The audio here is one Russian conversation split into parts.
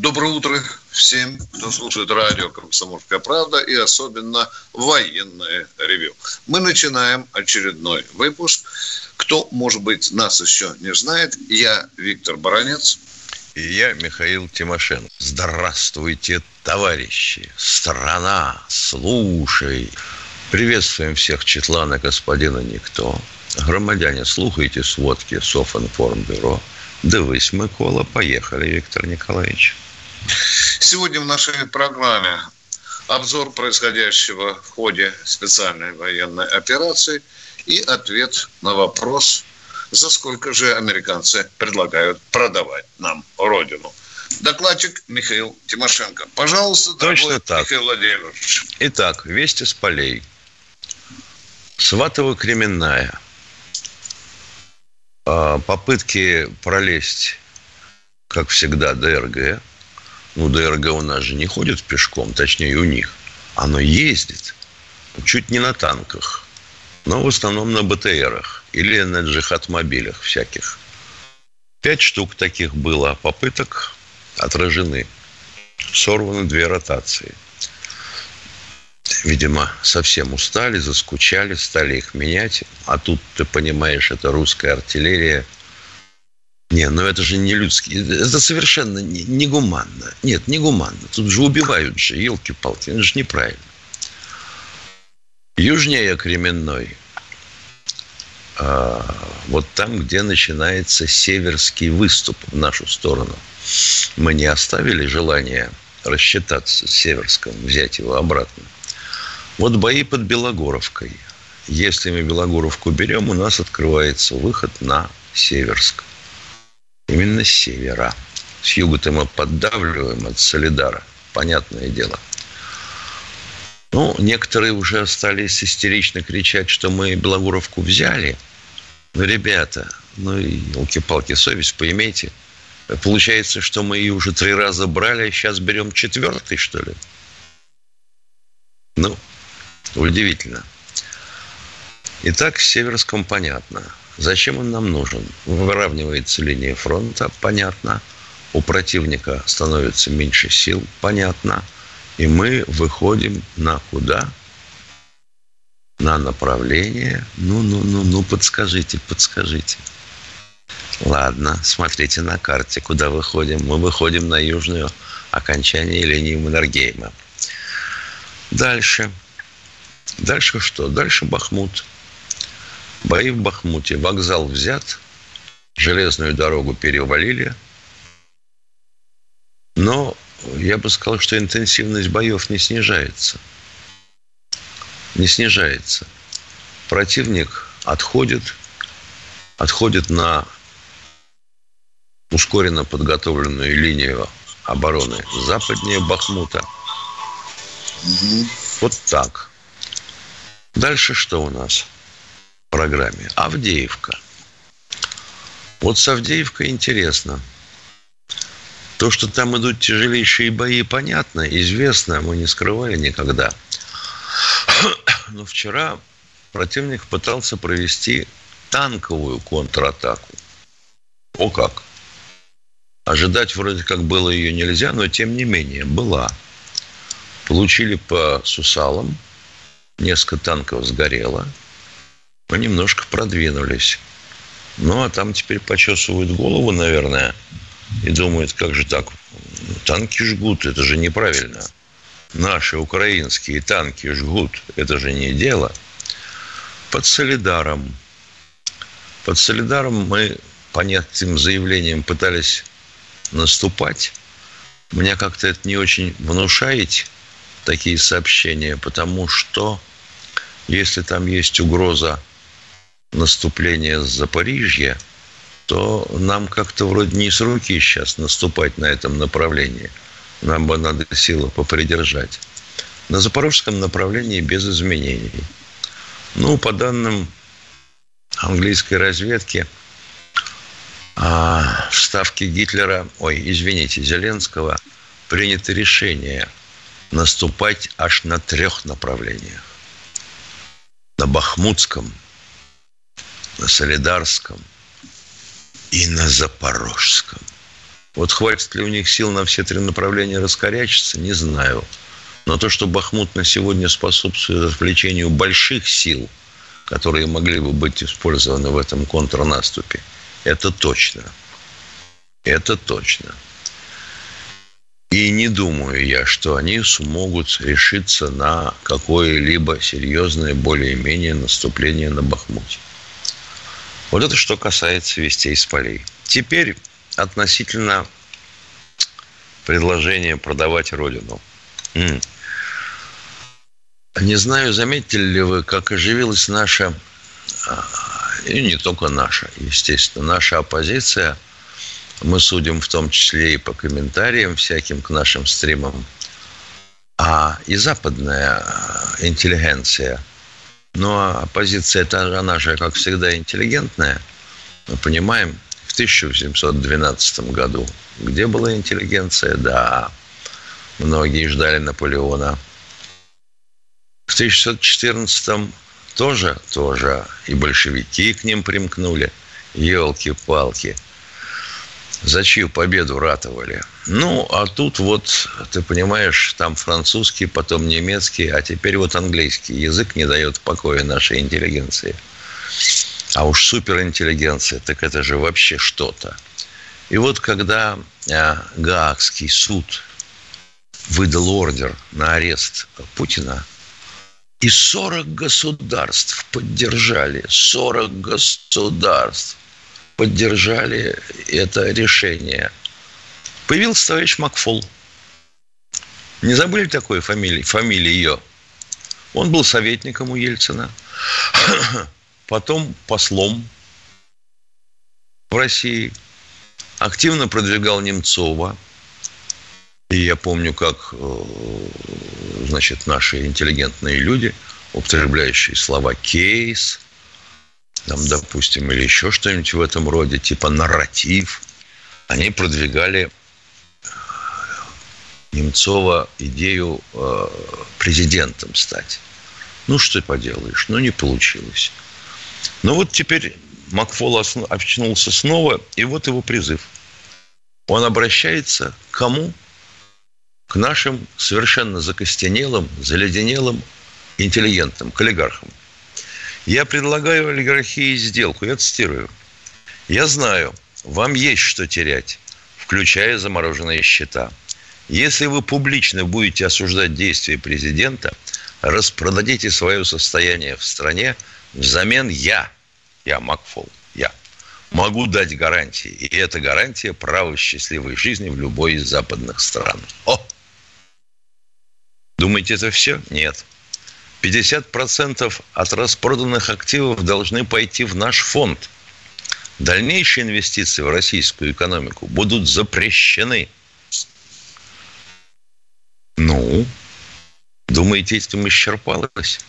Доброе утро всем, кто слушает радио «Комсомольская правда» и особенно военное ревю. Мы начинаем очередной выпуск. Кто, может быть, нас еще не знает, я Виктор Баранец. И я Михаил Тимошенко. Здравствуйте, товарищи! Страна, слушай! Приветствуем всех Четлана господина Никто. Громадяне, слухайте сводки Софинформбюро. Дивись, Микола. Поехали, Виктор Николаевич. Сегодня в нашей программе обзор происходящего в ходе специальной военной операции и ответ на вопрос, за сколько же американцы предлагают продавать нам родину. Докладчик Михаил Тимошенко. Пожалуйста, Точно так. Михаил Владимирович. Итак, вести с полей. Сватово-Кременная. А, попытки пролезть, как всегда, ДРГ. Ну, ДРГ у нас же не ходит пешком, точнее, у них. Оно ездит чуть не на танках, но в основном на БТРах или на джихад-мобилях всяких. Пять штук таких было попыток отражены. Сорваны две ротации – видимо, совсем устали, заскучали, стали их менять. А тут, ты понимаешь, это русская артиллерия. Не, ну это же не людский. Это совершенно не, не. Нет, не гуманно. Тут же убивают же, елки-палки. Это же неправильно. Южнее Кременной, а, вот там, где начинается северский выступ в нашу сторону, мы не оставили желания рассчитаться с Северском, взять его обратно. Вот бои под Белогоровкой. Если мы Белогоровку берем, у нас открывается выход на Северск. Именно с севера. С юга-то мы поддавливаем от Солидара. Понятное дело. Ну, некоторые уже остались истерично кричать, что мы Белогоровку взяли. Ну, ребята, ну и елки-палки, совесть поимейте. Получается, что мы ее уже три раза брали, а сейчас берем четвертый, что ли? Ну, Удивительно. Итак, с Северском понятно. Зачем он нам нужен? Выравнивается линия фронта, понятно. У противника становится меньше сил, понятно. И мы выходим на куда? На направление. Ну, ну, ну, ну, подскажите, подскажите. Ладно, смотрите на карте, куда выходим. Мы выходим на южную окончание линии Маннергейма. Дальше. Дальше что? Дальше Бахмут. Бои в Бахмуте. Вокзал взят. Железную дорогу перевалили. Но я бы сказал, что интенсивность боев не снижается. Не снижается. Противник отходит, отходит на ускоренно подготовленную линию обороны западнее Бахмута. Угу. Вот так. Дальше что у нас программе? Авдеевка. Вот с Авдеевкой интересно. То, что там идут тяжелейшие бои, понятно, известно, мы не скрывали никогда. Но вчера противник пытался провести танковую контратаку. О как! Ожидать вроде как было ее нельзя, но тем не менее была. Получили по сусалам – несколько танков сгорело. Мы немножко продвинулись. Ну, а там теперь почесывают голову, наверное, и думают, как же так, танки жгут, это же неправильно. Наши украинские танки жгут, это же не дело. Под Солидаром. Под Солидаром мы понятным заявлением пытались наступать. Меня как-то это не очень внушает, такие сообщения, потому что если там есть угроза наступления с Запорижья, то нам как-то вроде не с руки сейчас наступать на этом направлении. Нам бы надо силу попридержать. На запорожском направлении без изменений. Ну, по данным английской разведки, а, в ставке Гитлера, ой, извините, Зеленского, принято решение наступать аж на трех направлениях. На Бахмутском, на Солидарском и на Запорожском. Вот хватит ли у них сил на все три направления раскорячиться, не знаю. Но то, что Бахмут на сегодня способствует отвлечению больших сил, которые могли бы быть использованы в этом контрнаступе, это точно. Это точно. И не думаю я, что они смогут решиться на какое-либо серьезное, более-менее наступление на Бахмуте. Вот это что касается вестей с полей. Теперь относительно предложения продавать Родину. Не знаю, заметили ли вы, как оживилась наша, а, и не только наша, естественно, наша оппозиция. Мы судим в том числе и по комментариям всяким к нашим стримам. А и западная а, интеллигенция, ну а оппозиция, это она же, как всегда, интеллигентная. Мы понимаем, в 1712 году, где была интеллигенция, да, многие ждали Наполеона – в 1614 тоже, тоже и большевики к ним примкнули. Елки-палки. За чью победу ратовали? Ну, а тут вот, ты понимаешь, там французский, потом немецкий, а теперь вот английский. Язык не дает покоя нашей интеллигенции. А уж суперинтеллигенция, так это же вообще что-то. И вот когда а, Гаагский суд выдал ордер на арест Путина – и 40 государств поддержали, 40 государств поддержали это решение. Появился товарищ Макфол. Не забыли такой фамилии? Фамилии ее. Он был советником у Ельцина, потом послом в России, активно продвигал Немцова – и я помню, как э, значит, наши интеллигентные люди, употребляющие слова «кейс», там, допустим, или еще что-нибудь в этом роде, типа нарратив, они продвигали э, Немцова идею э, президентом стать. Ну, что поделаешь, ну, не получилось. Но вот теперь Макфол очнулся снова, и вот его призыв. Он обращается к кому? к нашим совершенно закостенелым, заледенелым интеллигентам, к олигархам. Я предлагаю олигархии сделку. Я цитирую. Я знаю, вам есть что терять, включая замороженные счета. Если вы публично будете осуждать действия президента, распродадите свое состояние в стране, взамен я, я Макфол, я, могу дать гарантии. И эта гарантия права счастливой жизни в любой из западных стран. О! Думаете, это все? Нет. 50% от распроданных активов должны пойти в наш фонд. Дальнейшие инвестиции в российскую экономику будут запрещены. Ну, думаете, этим исчерпалось?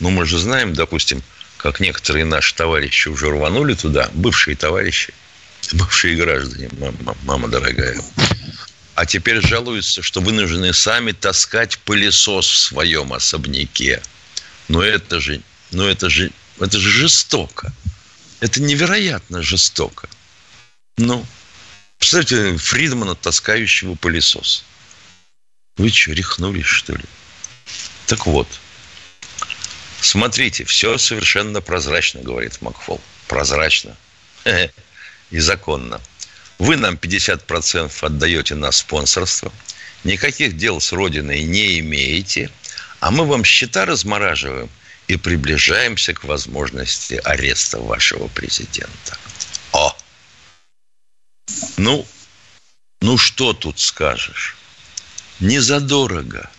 Ну, мы же знаем, допустим, как некоторые наши товарищи уже рванули туда, бывшие товарищи, бывшие граждане, мама, мама дорогая, а теперь жалуются, что вынуждены сами таскать пылесос в своем особняке. Но это же, но это же, это же жестоко. Это невероятно жестоко. Ну, представьте Фридмана, таскающего пылесос. Вы что, рехнулись, что ли? Так вот, смотрите, все совершенно прозрачно, говорит Макфол. Прозрачно. И законно. Вы нам 50% отдаете на спонсорство, никаких дел с Родиной не имеете, а мы вам счета размораживаем и приближаемся к возможности ареста вашего президента. О! Ну, ну что тут скажешь? Не задорого.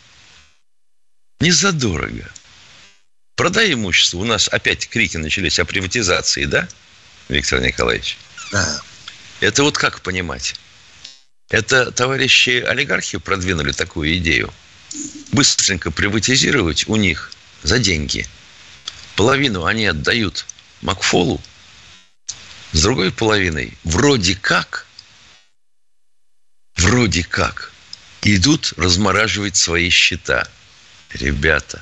Не задорого. Продай имущество. У нас опять крики начались о приватизации, да, Виктор Николаевич? Да. Это вот как понимать? Это товарищи олигархи продвинули такую идею. Быстренько приватизировать у них за деньги. Половину они отдают Макфолу, с другой половиной вроде как, вроде как идут размораживать свои счета. Ребята,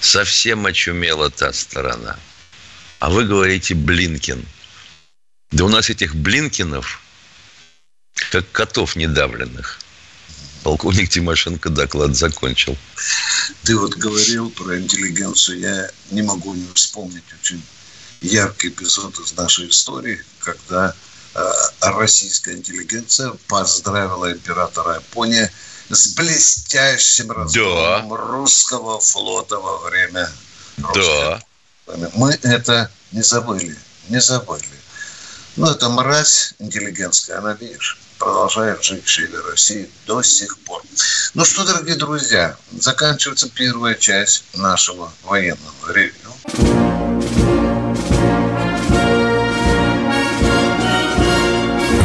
совсем очумела та сторона. А вы говорите Блинкин. Да у нас этих Блинкинов, как котов недавленных. Полковник Тимошенко доклад закончил. Ты вот говорил про интеллигенцию. Я не могу не вспомнить очень яркий эпизод из нашей истории, когда э, российская интеллигенция поздравила императора Японии с блестящим разгромом да. русского флота во время да. Мы это не забыли, не забыли. Но эта мразь интеллигентская, она, видишь, продолжает жить в Чили России до сих пор. Ну что, дорогие друзья, заканчивается первая часть нашего военного ревью.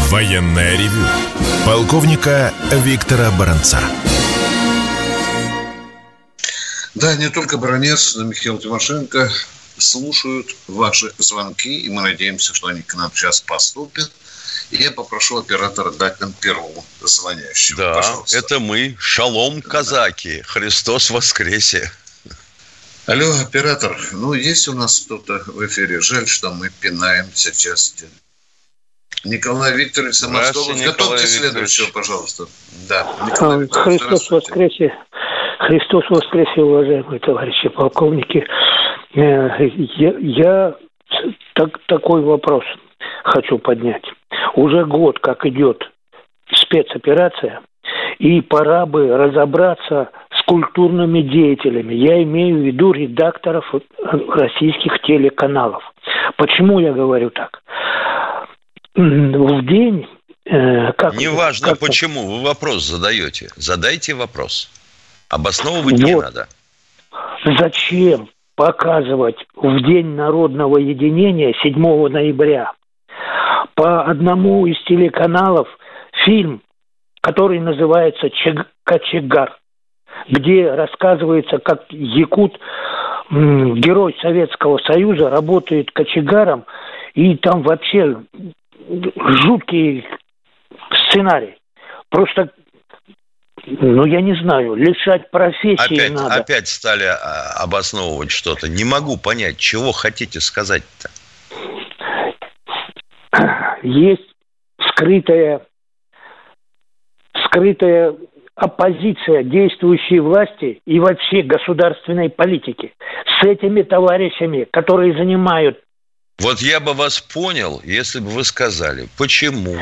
Военное ревю полковника Виктора Баранца. Да, не только Баранец, но Михаил Тимошенко слушают ваши звонки, и мы надеемся, что они к нам сейчас поступят. И я попрошу оператора дать нам первому звонящему. Да, Пожалуйста. это мы, шалом казаки, Христос воскресе. Алло, оператор, ну есть у нас кто-то в эфире? Жаль, что мы пинаемся часто. Николай Викторович Самосков. Готовьте следующего, пожалуйста. Да. Николай Христос воскресе. Христос воскресе, уважаемые товарищи полковники. Э, я, я так, такой вопрос хочу поднять. Уже год как идет спецоперация, и пора бы разобраться с культурными деятелями. Я имею в виду редакторов российских телеканалов. Почему я говорю так? в день... Э, как, Неважно как почему, вы вопрос задаете. Задайте вопрос. Обосновывать вот. не надо. Зачем показывать в День народного единения 7 ноября по одному из телеканалов фильм, который называется «Кочегар», где рассказывается, как якут, герой Советского Союза, работает кочегаром, и там вообще жуткий сценарий. Просто, ну, я не знаю, лишать профессии опять, надо. Опять стали а, обосновывать что-то. Не могу понять, чего хотите сказать-то? Есть скрытая, скрытая оппозиция действующей власти и вообще государственной политики с этими товарищами, которые занимают вот я бы вас понял, если бы вы сказали, почему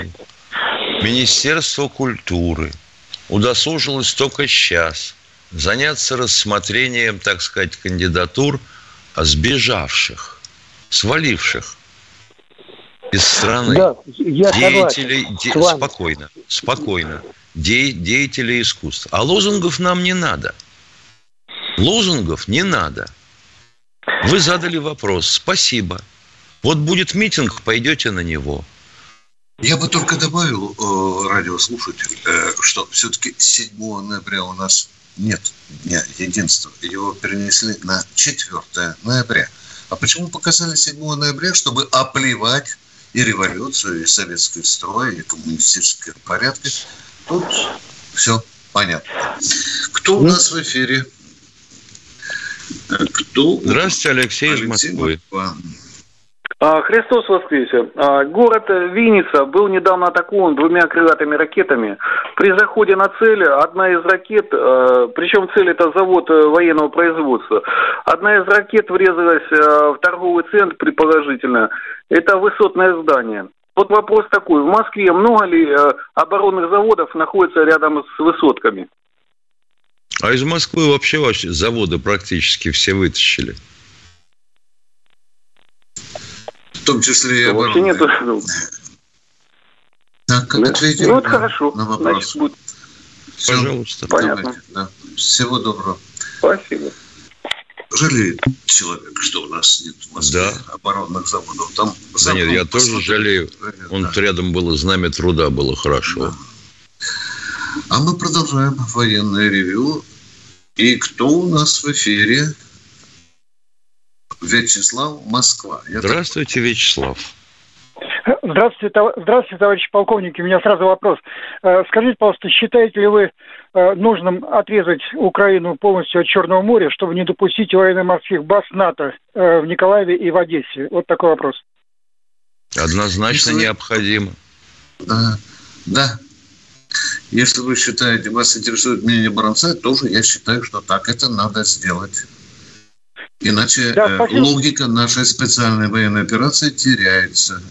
Министерство культуры удосужилось только сейчас заняться рассмотрением, так сказать, кандидатур сбежавших, сваливших из страны да, я деятелей, де, спокойно, спокойно, де, деятелей искусства. А лозунгов нам не надо. Лозунгов не надо. Вы задали вопрос. Спасибо. Вот будет митинг, пойдете на него. Я бы только добавил, э, радиослушатель, э, что все-таки 7 ноября у нас нет Дня Единства. Его перенесли на 4 ноября. А почему показали 7 ноября? Чтобы оплевать и революцию, и советский строй, и коммунистические порядки. Тут все понятно. Кто у нас в эфире? Кто? Здравствуйте, Алексей, Алексей из Москвы. Москва. А, Христос воскресе. А, город Винница был недавно атакован двумя крылатыми ракетами. При заходе на цель одна из ракет, а, причем цель это завод э, военного производства, одна из ракет врезалась в торговый центр предположительно. Это высотное здание. Вот вопрос такой. В Москве много ли э, оборонных заводов находится рядом с высотками? А из Москвы вообще, вообще заводы практически все вытащили. Том числе и Вообще нету. Так, как да. ответили ну, вот на, хорошо. на вопрос? Значит, будет... Все, Пожалуйста. Понятно. Да. Всего доброго. Спасибо. жалеет человек, что у нас нет в Москве да. оборонных заводов. Там да нет, я тоже жалею. Он да. рядом было знамя труда было хорошо. Да. А мы продолжаем военное ревю. И кто у нас в эфире? Вячеслав Москва. Я Здравствуйте, так... Вячеслав. Здравствуйте, тов... Здравствуйте, товарищи полковники. У меня сразу вопрос. Э, скажите, пожалуйста, считаете ли вы э, нужным отрезать Украину полностью от Черного моря, чтобы не допустить военно-морских баз НАТО э, в Николаеве и в Одессе? Вот такой вопрос. Однозначно Если... необходимо. Да, да. Если вы считаете, вас интересует мнение Баранца, тоже я считаю, что так это надо сделать. Иначе да, э, логика нашей специальной военной операции теряется.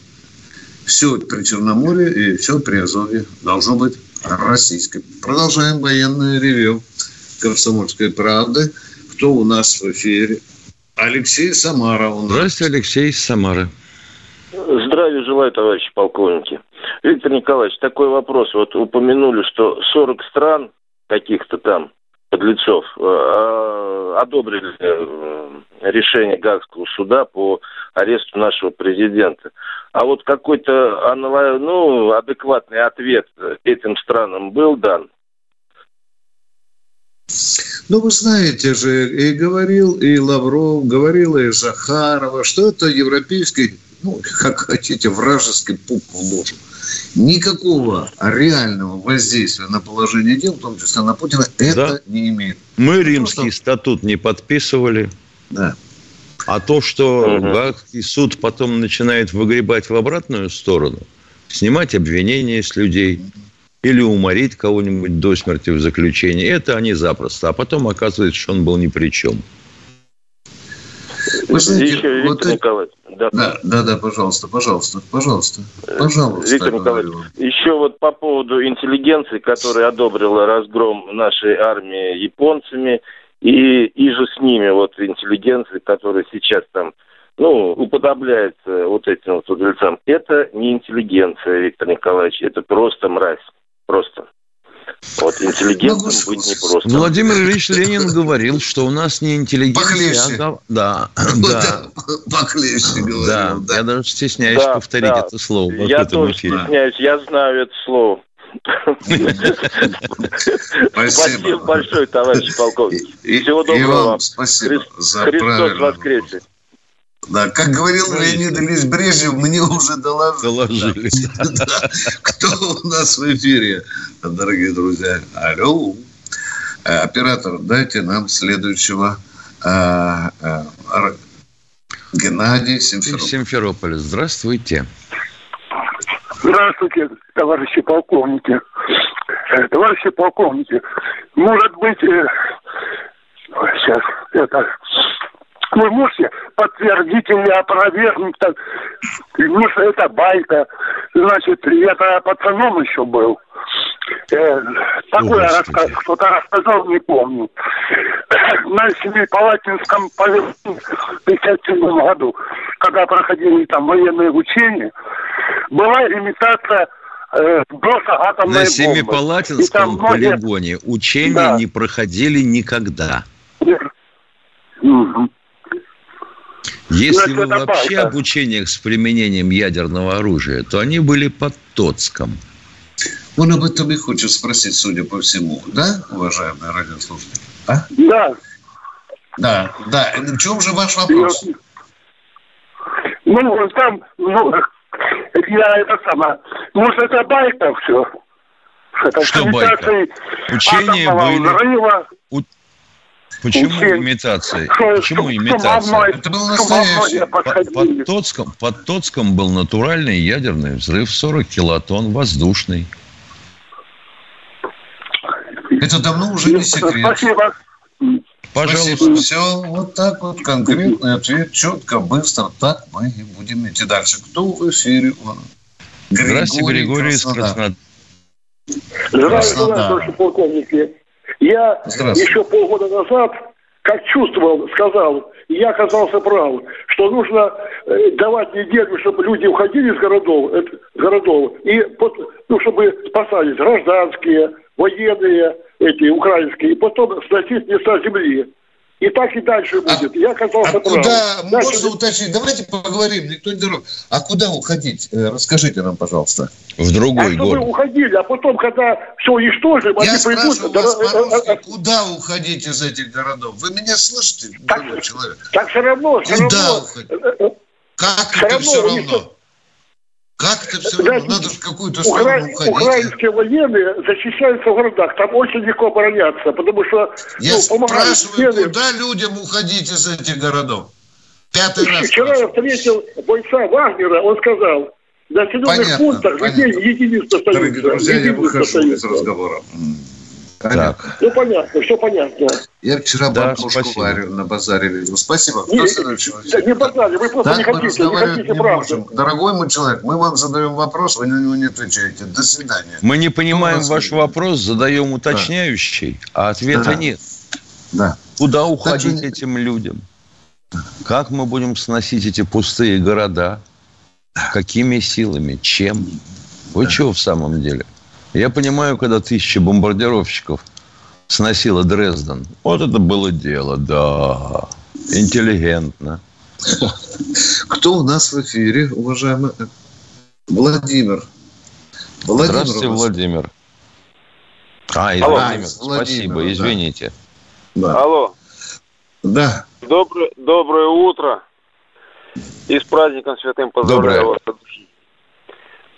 Все при Черноморье и все при Азове должно быть российское. Продолжаем военное ревю Комсомольской правды. Кто у нас в эфире? Алексей Самара. Здравствуйте, Алексей из Самары. Здравия желаю, товарищи полковники. Виктор Николаевич, такой вопрос. Вот упомянули, что 40 стран каких-то там подлецов э, э, одобрили э, решение Гагского суда по аресту нашего президента. А вот какой-то ну, адекватный ответ этим странам был дан? Ну, вы знаете же, и говорил и Лавров, говорила и Захарова, что это европейский, ну, как хотите, вражеский пук в ложу никакого реального воздействия на положение дел, в том числе на Путина, это да. не имеет. Мы римский Просто... статут не подписывали. Да. А то, что угу. Гаагский суд потом начинает выгребать в обратную сторону, снимать обвинения с людей или уморить кого-нибудь до смерти в заключении, это они запросто. А потом оказывается, что он был ни при чем. Вы знаете, Еще, вот Виктор Николаевич, да, да, да, да, пожалуйста, пожалуйста, пожалуйста, пожалуйста. Виктор Николаевич, еще вот по поводу интеллигенции, которая одобрила разгром нашей армии японцами, и, и же с ними вот интеллигенции, которая сейчас там ну, уподобляется вот этим вот удальцам. Это не интеллигенция, Виктор Николаевич, это просто мразь. Просто. Вот интеллигентным ну, быть непросто. Владимир Ильич Ленин говорил, что у нас не интеллигенция. А, да, да. Похлеще говорил. Да, да. я даже стесняюсь да, повторить да. это слово. Я тоже эфире. стесняюсь, я знаю это слово. Спасибо. Спасибо большое, товарищ полковник. Всего доброго вам. Спасибо за Христос воскресе. Да, как говорил Леонид Ильич Брежнев, мне уже доложили. Доложили. Да. Кто у нас в эфире, дорогие друзья? Алло. Э, оператор, дайте нам следующего э, э, Геннадий Симферополь. Симферополь. Здравствуйте. Здравствуйте, товарищи полковники. Товарищи полковники, может быть, сейчас, это, вы можете подтвердить или опровергнуть, так, ну, что это байка. Значит, я пацаном еще был. Э, такое рассказ, кто-то рассказал, не помню. На Семипалатинском поле в 57 году, когда проходили там военные учения, была имитация э, На Семипалатинском полигоне учения да. не проходили никогда. Угу. Если вы вообще об учениях с применением ядерного оружия, то они были под Тоцком. Он об этом и хочет спросить, судя по всему. Да, уважаемые радиослушатели? А? Да. Да, да. В чем же ваш вопрос? Ну, там, ну, я это сама. Может, это байка все? Это что байка? Учения были... Взрыва. Почему Учень. имитация? Почему имитация? Это был настоящий. Под, под, Тоцком, под Тоцком был натуральный ядерный взрыв 40 килотонн, воздушный. Это давно уже не секрет. Спасибо. Пожалуйста. Спасибо. Все, вот так вот конкретный ответ, четко, быстро. Так мы и будем идти дальше. Кто в эфире? Григорий Здравствуйте, Григорий из Краснодара. Здравствуйте, полковники. Я еще полгода назад, как чувствовал, сказал, я оказался прав, что нужно э, давать неделю, чтобы люди уходили из городов, это, городов и ну, чтобы спасались гражданские, военные, эти украинские, и потом сносить места земли. И так и дальше а будет. А, Я оказался а прав. Куда, Значит, можно уточнить, давайте поговорим, никто не дорог. А куда уходить? Э, расскажите нам, пожалуйста. В другой а город. вы уходили, а потом, когда все уничтожим, Я они придут... Вас по куда уходить из этих городов? Вы меня слышите, так, человек? Так все равно, все куда равно. Уходить? Как все это равно, все равно? Как это все равно? Надо же какую-то сторону Укра... уходить. Украинские военные защищаются в городах. Там очень легко обороняться, потому что Я ну, спрашиваю, стены. куда людям уходить из этих городов? Пятый раз. Вчера я встретил бойца Вагнера, он сказал, в населенных понятно, пунктах людей единицы остаются. Дорогие друзья, я выхожу из разговора. Так. Ну, понятно, все понятно. Я вчера да, бабушку Варю на базаре видел. Спасибо. Кто не, следующий? Да, не базаре, вы просто так не хотите, не хотите не можем. Дорогой мой человек, мы вам задаем вопрос, вы на него не отвечаете. До свидания. Мы не понимаем ваш вопрос, задаем уточняющий, да. а ответа да. нет. Да. Куда уходить так, этим людям? Как мы будем сносить эти пустые города? Какими силами? Чем? Вы да. чего в самом деле? Я понимаю, когда тысяча бомбардировщиков сносила Дрезден. Вот это было дело, да. Интеллигентно. Кто у нас в эфире, уважаемый? Владимир. Владимир Здравствуйте, Владимир. А, и Владимир, спасибо, Владимир, извините. Да. Алло. Да. Доброе, доброе утро. И с праздником святым поздравляю вас.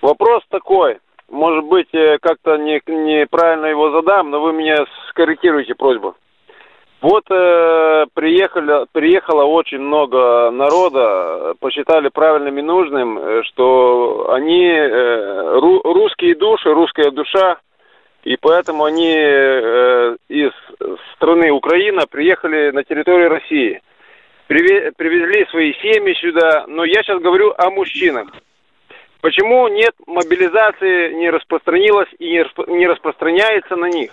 Вопрос такой – может быть, э, как-то не, неправильно его задам, но вы меня скорректируйте просьбу. Вот э, приехали, приехало очень много народа, посчитали правильным и нужным, э, что они э, ру, русские души, русская душа, и поэтому они э, из страны Украина приехали на территорию России. Привезли свои семьи сюда, но я сейчас говорю о мужчинах. Почему нет мобилизации, не распространилась и не распространяется на них?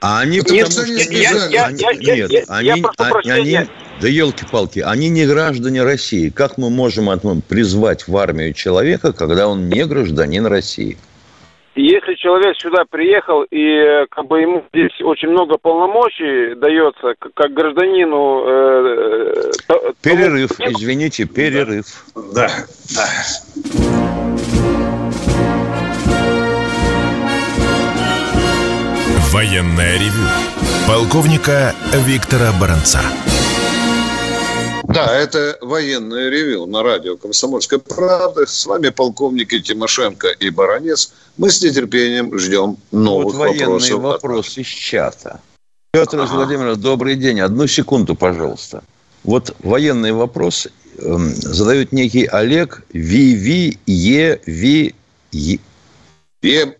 А они потому нет, что я, я, они, я, нет, я, они, я они, они, да елки-палки, они не граждане России. Как мы можем призвать в армию человека, когда он не гражданин России? Если человек сюда приехал и как бы ему здесь очень много полномочий дается, как гражданину. Э, э перерыв, тому... извините, перерыв. Да, да. Военная ревю. Полковника Виктора Баранца. Да, это военное ревю на радио «Комсомольская правда». С вами полковники Тимошенко и Баранец. Мы с нетерпением ждем новых вот военный вопросов. вопрос из чата. Петр ага. Владимирович, добрый день. Одну секунду, пожалуйста. Вот военный вопрос э, задает некий Олег Ви Е Ви Е.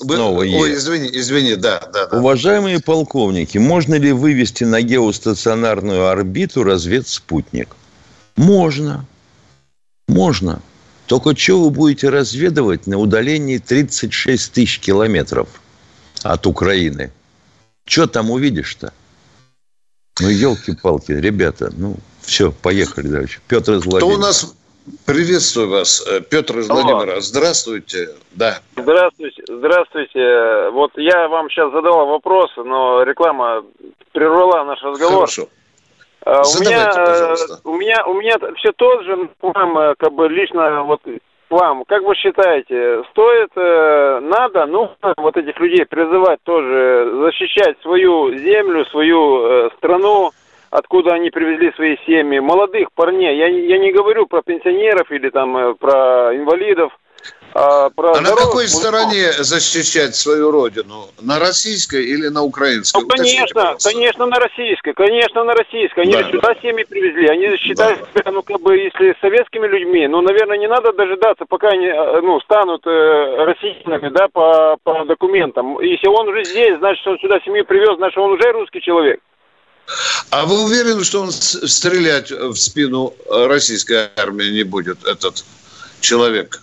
Снова Е. Ой, извини, извини, да, да, да. Уважаемые полковники, можно ли вывести на геостационарную орбиту разведспутник? Можно. Можно. Только что вы будете разведывать на удалении 36 тысяч километров от Украины? Что там увидишь-то? Ну, елки-палки, ребята, ну, все, поехали дальше. Петр из Владимира. Кто у нас Приветствую вас, э, Петр из Алло. Владимира. Здравствуйте. Да. Здравствуйте. Здравствуйте. Вот я вам сейчас задал вопрос, но реклама прервала наш разговор. Хорошо. А, у меня, э, у меня, у меня все тот же, вам, э, как бы лично вот вам, как вы считаете, стоит, надо, ну, вот этих людей призывать тоже защищать свою землю, свою страну, откуда они привезли свои семьи, молодых парней. Я, я не говорю про пенсионеров или там э, про инвалидов. А, про а на какой стороне защищать свою родину? На российской или на украинской? Ну, конечно, конечно, на российской, конечно, на российской. Они да, сюда да. семьи привезли, они считают да. себя, ну, как бы, если советскими людьми, ну, наверное, не надо дожидаться, пока они, э, ну, станут э, россиянами, да, по, по документам. Если он уже здесь, значит, он сюда семью привез, значит, он уже русский человек. А вы уверены, что он стрелять в спину российской армии не будет, этот человек?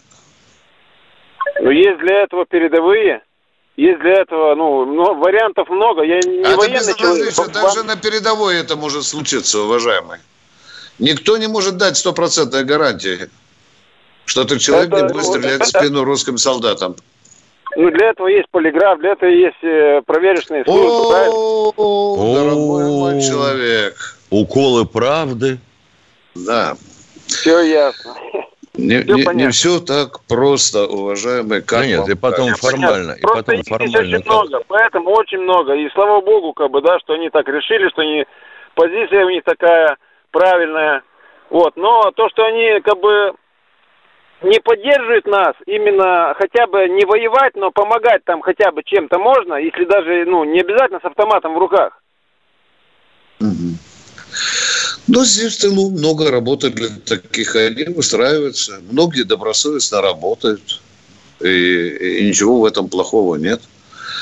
Ну, есть для этого передовые. Есть для этого, ну, ну вариантов много. Я не а военный человек. Даже на передовой это может случиться, уважаемый. Никто не может дать стопроцентной гарантии, что этот человек это, не будет стрелять в спину русским солдатам. Ну, для этого есть полиграф, для этого есть э, проверочные службы, О, дорогой мой человек. уколы правды. Да. Все ясно. Не все, не, не все так просто, уважаемые. Как да нет, и потом как? формально. И просто потом формально. Очень много, поэтому очень много. И слава богу, как бы, да, что они так решили, что они, позиция у них такая правильная. Вот. Но то, что они как бы не поддерживают нас, именно хотя бы не воевать, но помогать там хотя бы чем-то можно, если даже, ну, не обязательно с автоматом в руках. Угу. Но здесь в тылу много работы для таких, они устраиваются. Многие добросовестно работают. И, и ничего в этом плохого нет.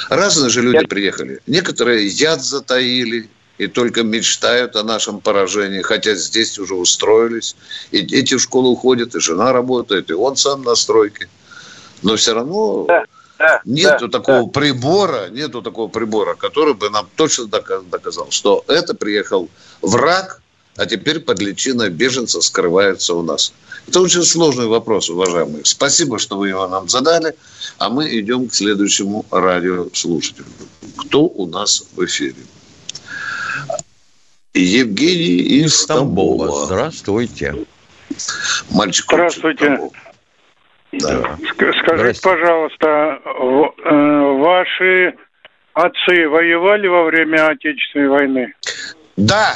Разные же люди приехали. Некоторые яд затаили и только мечтают о нашем поражении, хотя здесь уже устроились. И дети в школу уходят, и жена работает, и он сам на стройке. Но все равно да, да, нету да, такого да. прибора, нету такого прибора, который бы нам точно доказал, что это приехал враг, а теперь под личиной беженца скрывается у нас? Это очень сложный вопрос, уважаемые. Спасибо, что вы его нам задали, а мы идем к следующему радиослушателю. Кто у нас в эфире? Евгений из Стамбула. Здравствуйте. Мальчик. Здравствуйте. Да. Скажите, пожалуйста, э, ваши отцы воевали во время Отечественной войны? Да,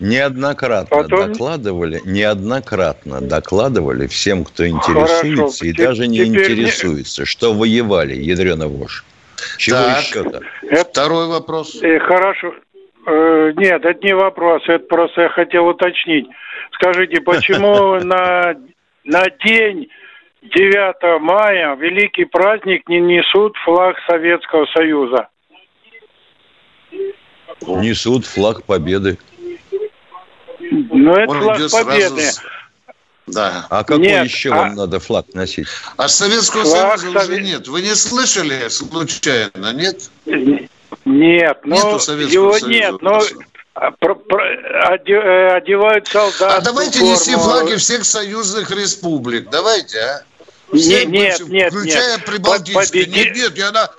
Неоднократно Потом... докладывали, неоднократно докладывали всем, кто интересуется Хорошо. и Теперь даже не интересуется, что воевали, ядрена вошь. Чего так. еще-то? Это... Второй вопрос. Э, хорошо. Э, нет, это не вопрос, это просто я хотел уточнить. Скажите, почему на, на день 9 мая, великий праздник, не несут флаг Советского Союза? Несут флаг победы. Ну, это Он флаг победы. С... Да. А какой нет, еще а... вам надо флаг носить? А Советского флаг Союза Совет... уже нет. Вы не слышали случайно, нет? Нет, но Нету Советского его Союза. нет, но одевают солдат. А давайте форму. нести флаги всех союзных республик. Давайте, а? Всех нет, бывших, нет, включая нет. Прибалтийскую. Победи... Нет, нет, я на...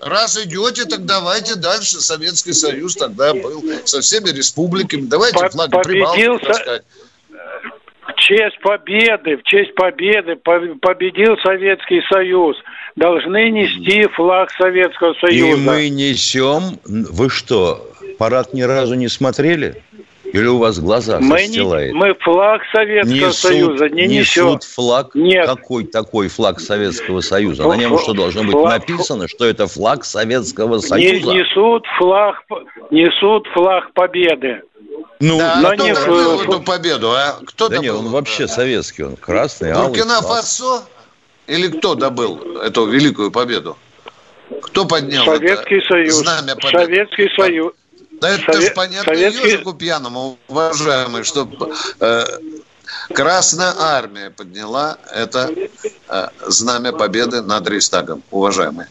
Раз идете, так давайте дальше. Советский Союз тогда был со всеми республиками. Давайте По флаг Прибалтики таскать. В честь победы, в честь победы победил Советский Союз. Должны нести флаг Советского Союза. И мы несем. Вы что, парад ни разу не смотрели? Или у вас глаза мы застилает? Не, мы флаг Советского несут, Союза не несем. Несут флаг? Нет. Какой такой флаг Советского Союза? На нем что, должно быть флаг, написано, что это флаг Советского Союза? Не, несут флаг, несут флаг победы. Ну, да, но кто не эту победу, а? Кто да добыл? нет, он вообще советский, он красный, Буркина Фасо? Или кто добыл эту великую победу? Кто поднял Советский это Союз. знамя победы? Советский Союз. Да это Совет... же понятно Советский... ежику пьяному, уважаемый, что э, Красная Армия подняла это э, знамя победы над Рейстагом, уважаемые.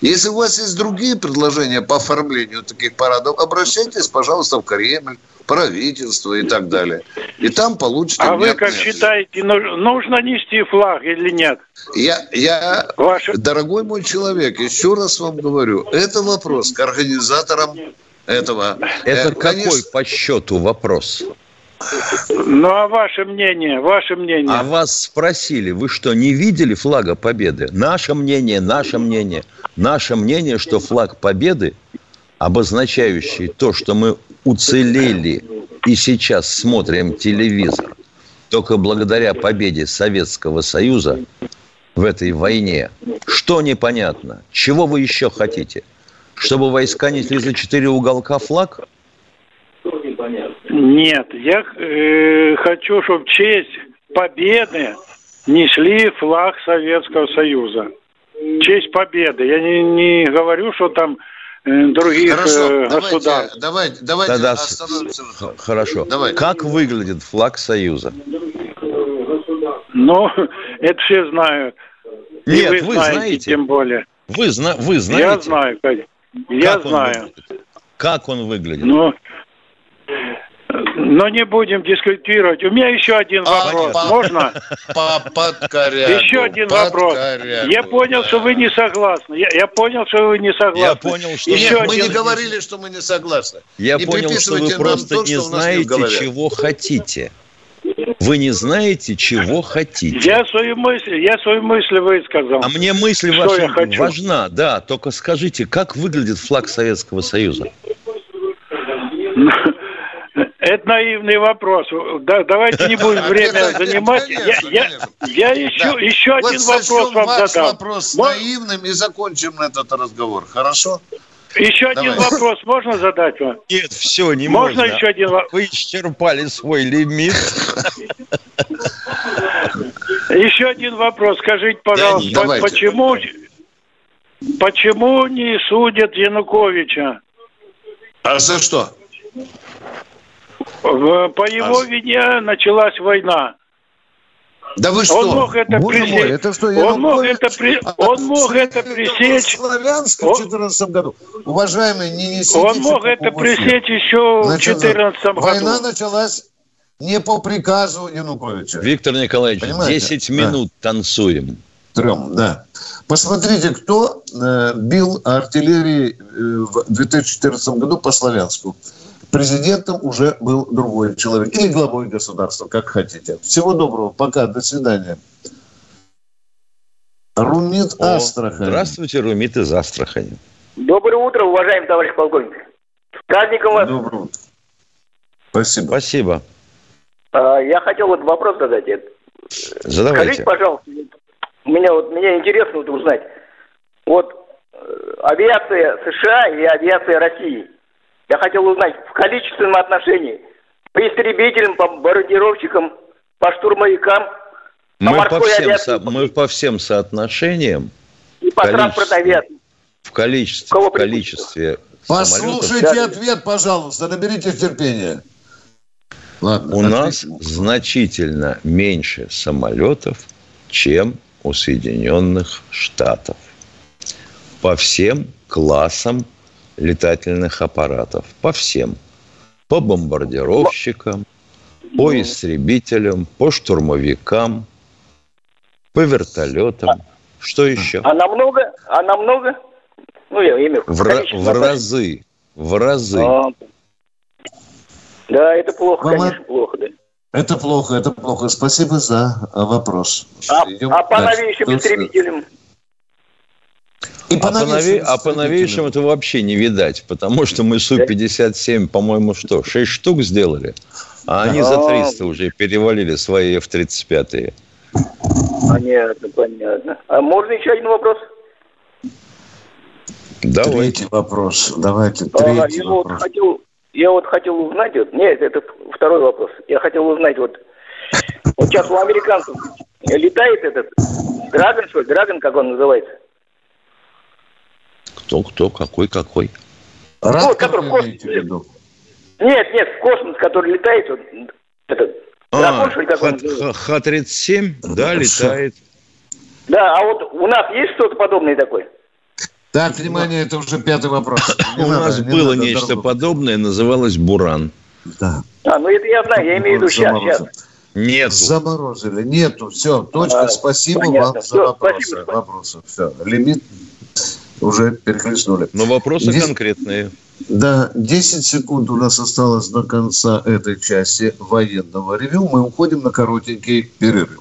Если у вас есть другие предложения по оформлению таких парадов, обращайтесь, пожалуйста, в Кремль, правительство и так далее. И там получите... А вы как считаете, нужно нести флаг или нет? Я, я Ваше... дорогой мой человек, еще раз вам говорю, это вопрос к организаторам этого. Это э, какой конечно... по счету вопрос? Ну, а ваше мнение, ваше мнение? А вас спросили, вы что, не видели флага Победы? Наше мнение, наше мнение. Наше мнение, что флаг Победы, обозначающий то, что мы уцелели и сейчас смотрим телевизор, только благодаря победе Советского Союза в этой войне. Что непонятно? Чего вы еще хотите? Чтобы войска несли за четыре уголка флаг? Нет, я э, хочу, чтобы в честь победы несли флаг Советского Союза. В честь победы. Я не, не говорю, что там э, других Хорошо, э, государств. Давайте, давайте, Тогда Хорошо. Давай. Как выглядит флаг Союза? Ну, это все знают. Нет, вы, вы знаете, знаете, тем более. Вы, зна вы знаете? Я знаю, Я как знаю. Как он выглядит? Ну, Но не будем дискутировать. У меня еще один а, вопрос. По, Можно? По, под корягу, еще один вопрос. Корягу, я понял, да. что вы не согласны. Я, я понял, что вы не согласны. Я понял, что еще Нет, мы не говорили, что мы не согласны. Я не понял, что вы просто то, не знаете, не чего хотите. Вы не знаете, чего хотите. Я свою мысль, я свою мысль высказал. А мне мысль ваша важна, да. Только скажите, как выглядит флаг Советского Союза? Это наивный вопрос. Да, давайте не будем время занимать. я, я, я еще, да. еще вот один вопрос вам ваш задам. вопрос наивным и закончим этот разговор. Хорошо? Еще Давай. один вопрос можно задать вам? Нет, все, не можно. Можно еще один вопрос? Вы исчерпали свой лимит. Еще один вопрос. Скажите, пожалуйста, почему, почему не судят Януковича? А за что? По его а... вине началась война. Да вы что? Он мог это пресечь. Мой, это что, он мог это, при... А, он мог это пресечь. В Славянске в 2014 году. Уважаемый, не несите Он мог это пресечь еще Значит, в 2014 году. Война началась не по приказу Януковича. Виктор Николаевич, Понимаете? 10 минут да. танцуем. Трем, да. Посмотрите, кто э, бил артиллерии э, в 2014 году по Славянску президентом уже был другой человек. Или главой государства, как хотите. Всего доброго. Пока. До свидания. Румит О, Астрахань. Здравствуйте, Румит из Астрахани. Доброе утро, уважаемый товарищ полковник. С праздником вас. Доброе утро. Спасибо. Спасибо. А, я хотел вот вопрос задать. Задавайте. Скажите, пожалуйста, меня вот меня интересно вот узнать. Вот э, авиация США и авиация России – я хотел узнать в количественном отношении по истребителям, по бомбардировщикам, по штурмовикам, мы по, всем авиации, со, мы по всем соотношениям и по транспортной авиации. В количестве, в количестве Послушайте самолетов. ответ, пожалуйста, наберите терпения. Ладно, у нас значительно меньше самолетов, чем у Соединенных Штатов. По всем классам летательных аппаратов. По всем. По бомбардировщикам, по истребителям, по штурмовикам, по вертолетам. Что еще? А намного? А намного? Ну, я имею в, в, в разы. В разы. А, да, это плохо, Мама... конечно, плохо, да. Это плохо, это плохо. Спасибо за вопрос. А, а по новейшим истребителям? И по а, по новей, а по новейшим это вообще не видать, потому что мы Су-57, по-моему, что, 6 штук сделали, а они за 300 уже перевалили свои F-35. Понятно, понятно. А можно еще один вопрос? Давайте. Третий вопрос. Давайте, а, третий а, я вопрос. Вот хотел, я вот хотел узнать, вот, нет, это второй вопрос. Я хотел узнать, вот, вот сейчас у американцев летает этот Драгон, что ли, Драгон, как он называется? Кто, кто, какой, какой? Рад, ну, который в космос. Нет, нет, в космос, который летает, вот, этот, а, Х-37, да, летает. Да, а вот у нас есть что-то подобное такое? Так, внимание, это уже пятый вопрос. У нас было нечто подобное, называлось «Буран». Да. А, ну это я знаю, я имею в виду сейчас, сейчас. Нет. Заморозили. Нету. Все, точка. А, спасибо понятно. вам за Все, вопросы. Спасибо. Вопросы. Все. Лимит уже перехлестнули. Но вопросы 10... конкретные. Да, 10 секунд у нас осталось до конца этой части военного ревю. Мы уходим на коротенький перерыв.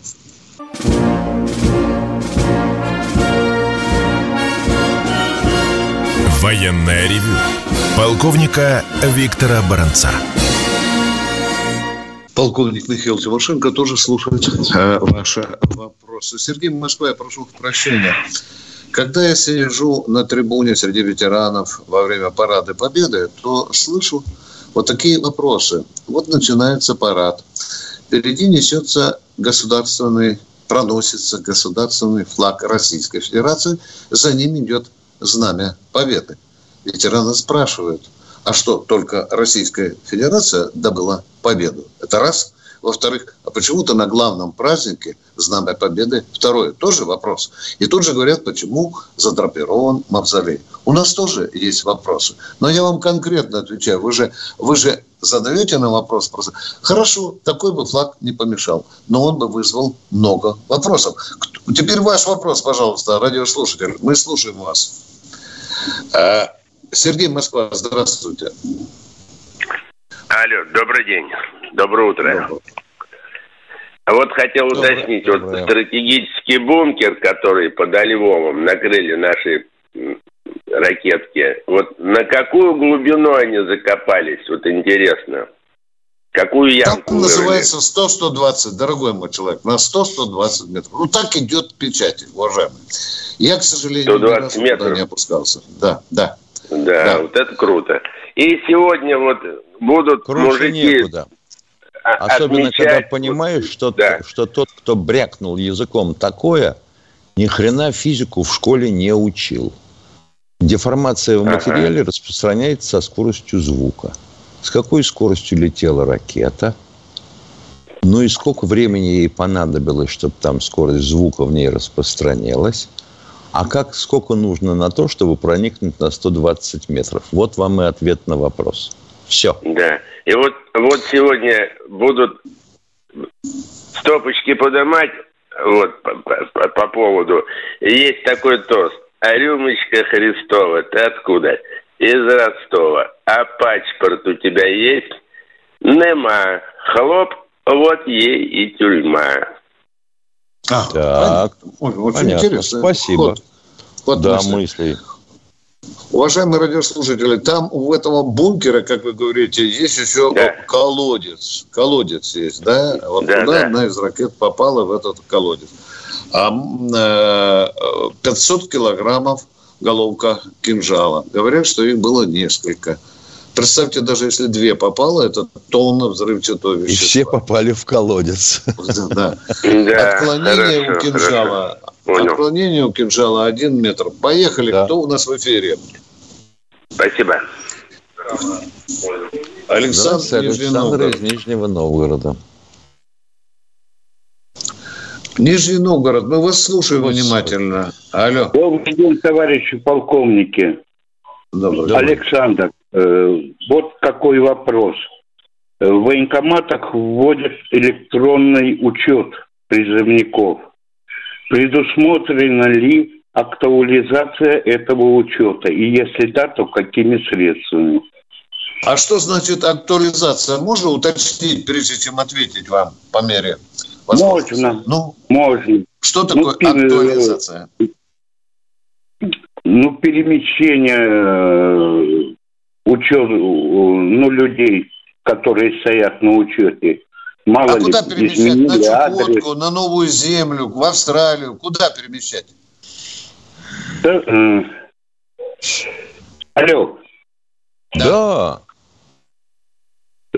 Военное ревю полковника Виктора Баранца. Полковник Михаил Тимошенко тоже слушает э, ваши вопросы. Сергей Москва, я прошу прощения. Когда я сижу на трибуне среди ветеранов во время парада Победы, то слышу вот такие вопросы. Вот начинается парад. Впереди несется государственный, проносится государственный флаг Российской Федерации. За ним идет знамя Победы. Ветераны спрашивают, а что, только Российская Федерация добыла победу? Это раз. Во-вторых, а почему-то на главном празднике Знамя Победы второе. Тоже вопрос. И тут же говорят, почему задрапирован мавзолей. У нас тоже есть вопросы. Но я вам конкретно отвечаю. Вы же, вы же задаете нам вопрос просто. Хорошо, такой бы флаг не помешал. Но он бы вызвал много вопросов. Теперь ваш вопрос, пожалуйста, радиослушатель. Мы слушаем вас. Э, Сергей Москва, здравствуйте. Алло, добрый день. Доброе утро. А вот хотел доброе, уточнить, доброе. вот стратегический бункер, который под Львовом накрыли наши ракетки, вот на какую глубину они закопались, вот интересно. Какую ямку Там называется 100-120, дорогой мой человек, на 100-120 метров. Ну, так идет печать, уважаемый. Я, к сожалению, 120 ни метров. не опускался. Да, да. Да, да, вот это круто. И сегодня вот будут Круче мужики... Некуда. Особенно, отмечать... когда понимаешь, что, да. что тот, кто брякнул языком такое, ни хрена физику в школе не учил. Деформация в материале ага. распространяется со скоростью звука. С какой скоростью летела ракета? Ну и сколько времени ей понадобилось, чтобы там скорость звука в ней распространялась? А как, сколько нужно на то, чтобы проникнуть на 120 метров? Вот вам и ответ на вопрос. Все. Да. И вот, вот сегодня будут стопочки поднимать вот, по, по, по поводу. Есть такой тост. А рюмочка Христова, ты откуда? Из Ростова. А паспорт у тебя есть? Нема. Хлоп, вот ей и тюрьма. А, так, Ой, очень понятно. интересно. Спасибо. Ход, ход да, мысли. мысли. Уважаемые радиослушатели, там в этого бункера, как вы говорите, есть еще да. колодец. Колодец есть, да? Вот да, туда да. одна из ракет попала в этот колодец. А 500 килограммов головка кинжала. Говорят, что их было несколько. Представьте, даже если две попало, это тонна взрывчатого вещества. И все попали в колодец. Да. Отклонение у кинжала. Отклонение у кинжала один метр. Поехали. Кто у нас в эфире? Спасибо. Александр, Александр из Нижнего Новгорода. Нижний Новгород, мы вас слушаем внимательно. Алло. Добрый день, товарищи полковники. Добрый. Александр, вот какой вопрос. В военкоматах вводят электронный учет призывников. Предусмотрена ли актуализация этого учета? И если да, то какими средствами? А что значит актуализация? Можно уточнить, прежде чем ответить вам по мере Можно. Ну, можно. Что такое ну, актуализация? Ну, перемещение учет, ну, людей, которые стоят на учете. Мало а ли, куда перемещать? На Чукотку, на Новую Землю, в Австралию? Куда перемещать? Да, э... Алло. Да.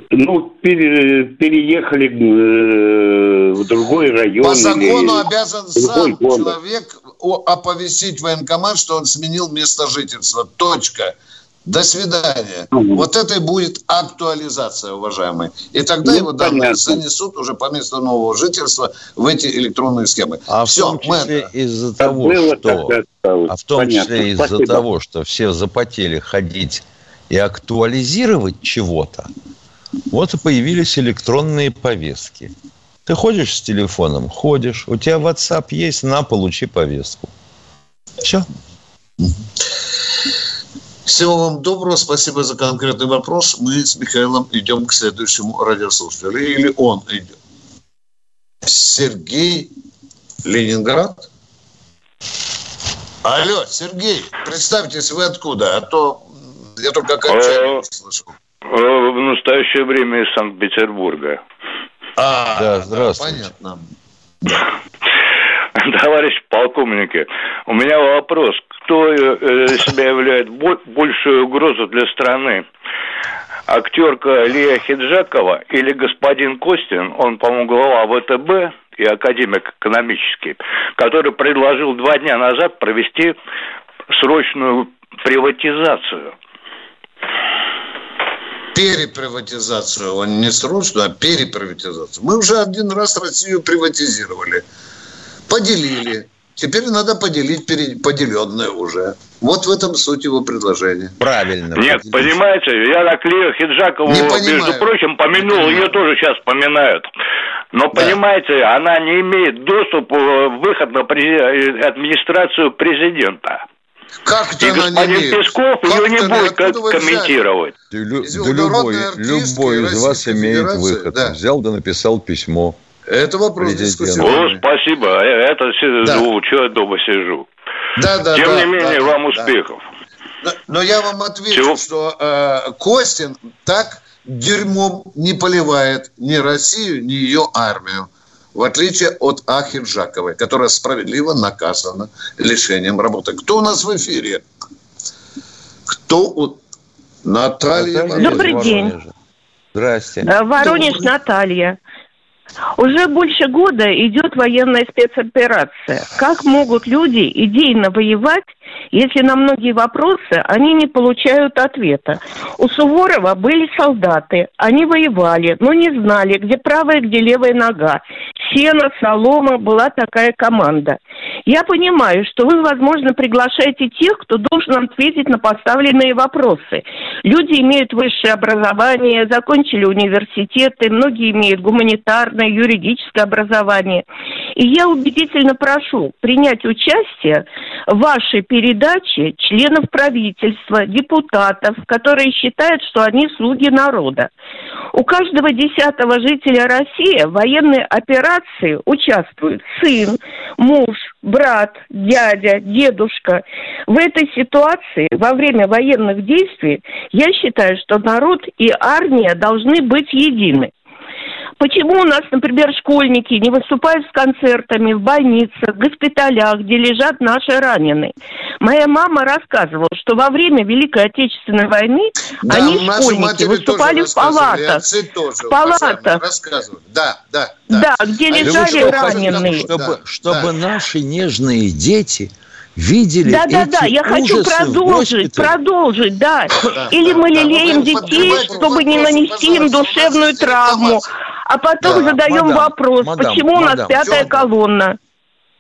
Ну, пере, переехали э, в другой район. По закону обязан сам город. человек оповестить военкомат, что он сменил место жительства. Точка. До свидания. Угу. Вот это и будет актуализация, уважаемые. И тогда ну, его данные занесут уже по месту нового жительства в эти электронные схемы. А Все, в том числе из-за того, Было что... А в том понятно. числе из-за того, что все запотели ходить и актуализировать чего-то, вот и появились электронные повестки. Ты ходишь с телефоном? Ходишь. У тебя WhatsApp есть? На, получи повестку. Все. Всего вам доброго. Спасибо за конкретный вопрос. Мы с Михаилом идем к следующему радиослушателю. Или он идет. Сергей Ленинград. Алло, Сергей, представьтесь, вы откуда? А то я только окончание э, слышал. Э, в настоящее время из Санкт-Петербурга. А, да, здравствуйте. Понятно. Товарищ полковники, у меня вопрос. Кто э, себя является большую угрозу для страны? Актерка Лия Хиджакова или господин Костин, он, по-моему, глава ВТБ и академик экономический, который предложил два дня назад провести срочную приватизацию. переприватизацию, а не срочную, а переприватизацию. Мы уже один раз Россию приватизировали, поделили. Теперь надо поделить поделенное уже. Вот в этом суть его предложения. Правильно. Нет, поделить. понимаете, я на Клео Хиджакову, между прочим, помянул, ее тоже сейчас поминают. Но, да. понимаете, она не имеет доступа, э, выход на администрацию президента. Как и господин не Песков как ее не будет комментировать. Да, любой, любой из вас имеет выход. Да. Взял да написал письмо. Это вопрос дискуссионный. О, спасибо. Э, это да. ну, что я дома сижу. Да, да, Тем да, не менее, да, вам успехов. Но, но я вам отвечу, Чего? что э, Костин так дерьмом не поливает ни Россию, ни ее армию в отличие от Ахиджаковой, которая справедливо наказана лишением работы. Кто у нас в эфире? Кто у... Наталья Добрый день. Здрасте. Э, Воронеж Наталья. Уже больше года идет военная спецоперация. Как могут люди идейно воевать, если на многие вопросы они не получают ответа? У Суворова были солдаты, они воевали, но не знали, где правая, где левая нога. Сено, солома, была такая команда. Я понимаю, что вы, возможно, приглашаете тех, кто должен ответить на поставленные вопросы. Люди имеют высшее образование, закончили университеты, многие имеют гуманитарное, юридическое образование. И я убедительно прошу принять участие в вашей передаче членов правительства, депутатов, которые считают, что они слуги народа. У каждого десятого жителя России в военной операции участвуют сын, муж, брат, дядя, дедушка. В этой ситуации во время военных действий я считаю, что народ и армия должны быть едины. Почему у нас, например, школьники не выступают с концертами в больницах, в госпиталях, где лежат наши раненые? Моя мама рассказывала, что во время Великой Отечественной войны да, они, школьники, выступали в палатах. Тоже, в палатах. Да, да, да. Да, где а лежали раненые. Чтобы, чтобы да. наши нежные дети видели Да, да, да, я хочу продолжить, продолжить, да. да Или мы да, лелеем детей, чтобы не нанести им душевную травму. А потом да, задаем мадам, вопрос, мадам, почему мадам, у нас пятая колонна?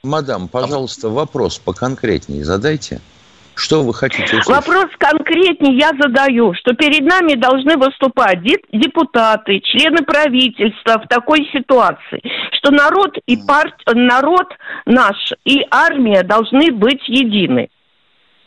Мадам, пожалуйста, вопрос поконкретнее задайте. Что вы хотите услышать? Вопрос конкретнее я задаю, что перед нами должны выступать депутаты, члены правительства в такой ситуации, что народ и парт... народ наш и армия должны быть едины.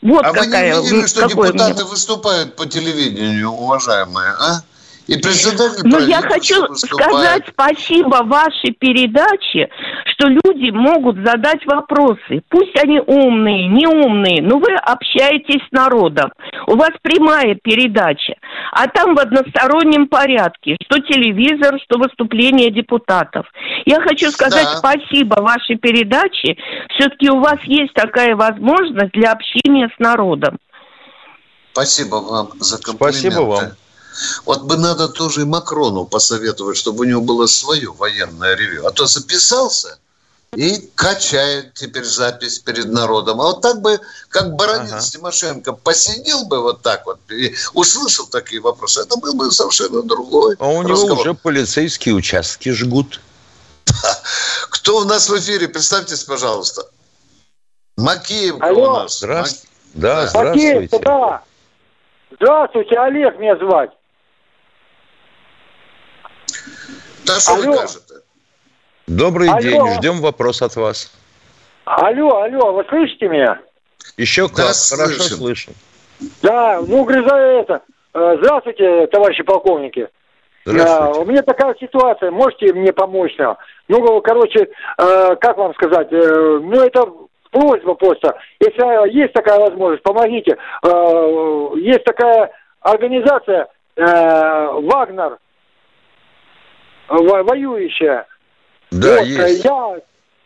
Вот а какая, вы не видели, что депутаты мне... выступают по телевидению, уважаемые, а? И председатель Но я хочу выступает. сказать спасибо вашей передаче, что люди могут задать вопросы. Пусть они умные, не умные, но вы общаетесь с народом. У вас прямая передача. А там в одностороннем порядке, что телевизор, что выступление депутатов. Я хочу сказать да. спасибо вашей передаче. Все-таки у вас есть такая возможность для общения с народом. Спасибо вам за комплименты. Спасибо вам. Вот бы надо тоже и Макрону посоветовать, чтобы у него было свое военное ревю. А то записался и качает теперь запись перед народом. А вот так бы, как Баранец ага. Тимошенко, посидел бы вот так вот и услышал такие вопросы, это был бы совершенно другой А у разговор. него уже полицейские участки жгут. Кто у нас в эфире? Представьтесь, пожалуйста. Макеев Алло. у нас. Здравствуйте. Да, здравствуйте. Макеев, да. Здравствуйте, Олег меня звать. Да что алло. вы кажете? Добрый алло. день, ждем вопрос от вас. Алло, алло, вы слышите меня? Еще как, да, хорошо слышим. слышу. Да, ну, грызаю это. Э, здравствуйте, товарищи полковники. Здравствуйте. Э, у меня такая ситуация, можете мне помочь? Ну, короче, э, как вам сказать, ну, это просьба просто. Если есть такая возможность, помогите. Есть такая организация «Вагнер», воюющая. Да, вот, есть. Я,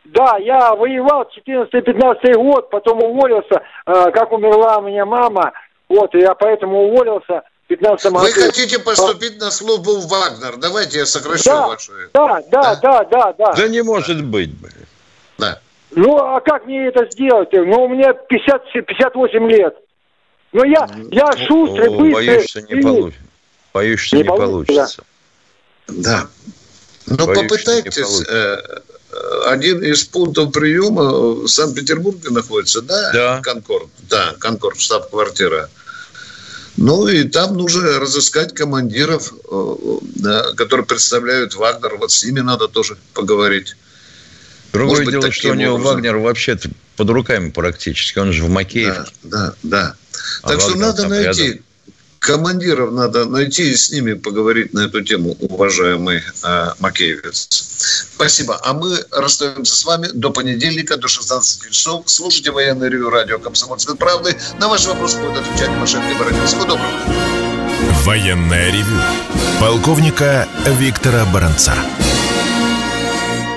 да, я воевал 14-15 год, потом уволился, э, как умерла у меня мама, вот, и я поэтому уволился. 15 Вы хотите поступить на службу в Вагнер? Давайте я сокращу да, вашу... Да, да, да, да, да. Да не может быть, блин. Да. Ну, а как мне это сделать? Ну, у меня 50, 58 лет. Ну, я, я шустрый, быстрый. Боюсь, что не получится. Боюсь, что не, не получится. Да. Но Боюсь, попытайтесь. Э, один из пунктов приема в Санкт-Петербурге находится, да? Да. Конкорд. Да, Конкорд, штаб-квартира. Ну и там нужно разыскать командиров, э, которые представляют Вагнер. Вот с ними надо тоже поговорить. Другое Может дело, быть, что у него образом. Вагнер вообще под руками практически. Он же в Макеевке. Да, да, да. А так Вагнер что надо найти рядом командиров надо найти и с ними поговорить на эту тему, уважаемый э, Макеевец. Спасибо. А мы расстаемся с вами до понедельника, до 16 часов. Слушайте военный ревю радио «Комсомольской правды». На ваши вопросы будет отвечать Машенко Бородин. Всего доброго. Военное ревю полковника Виктора Баранца.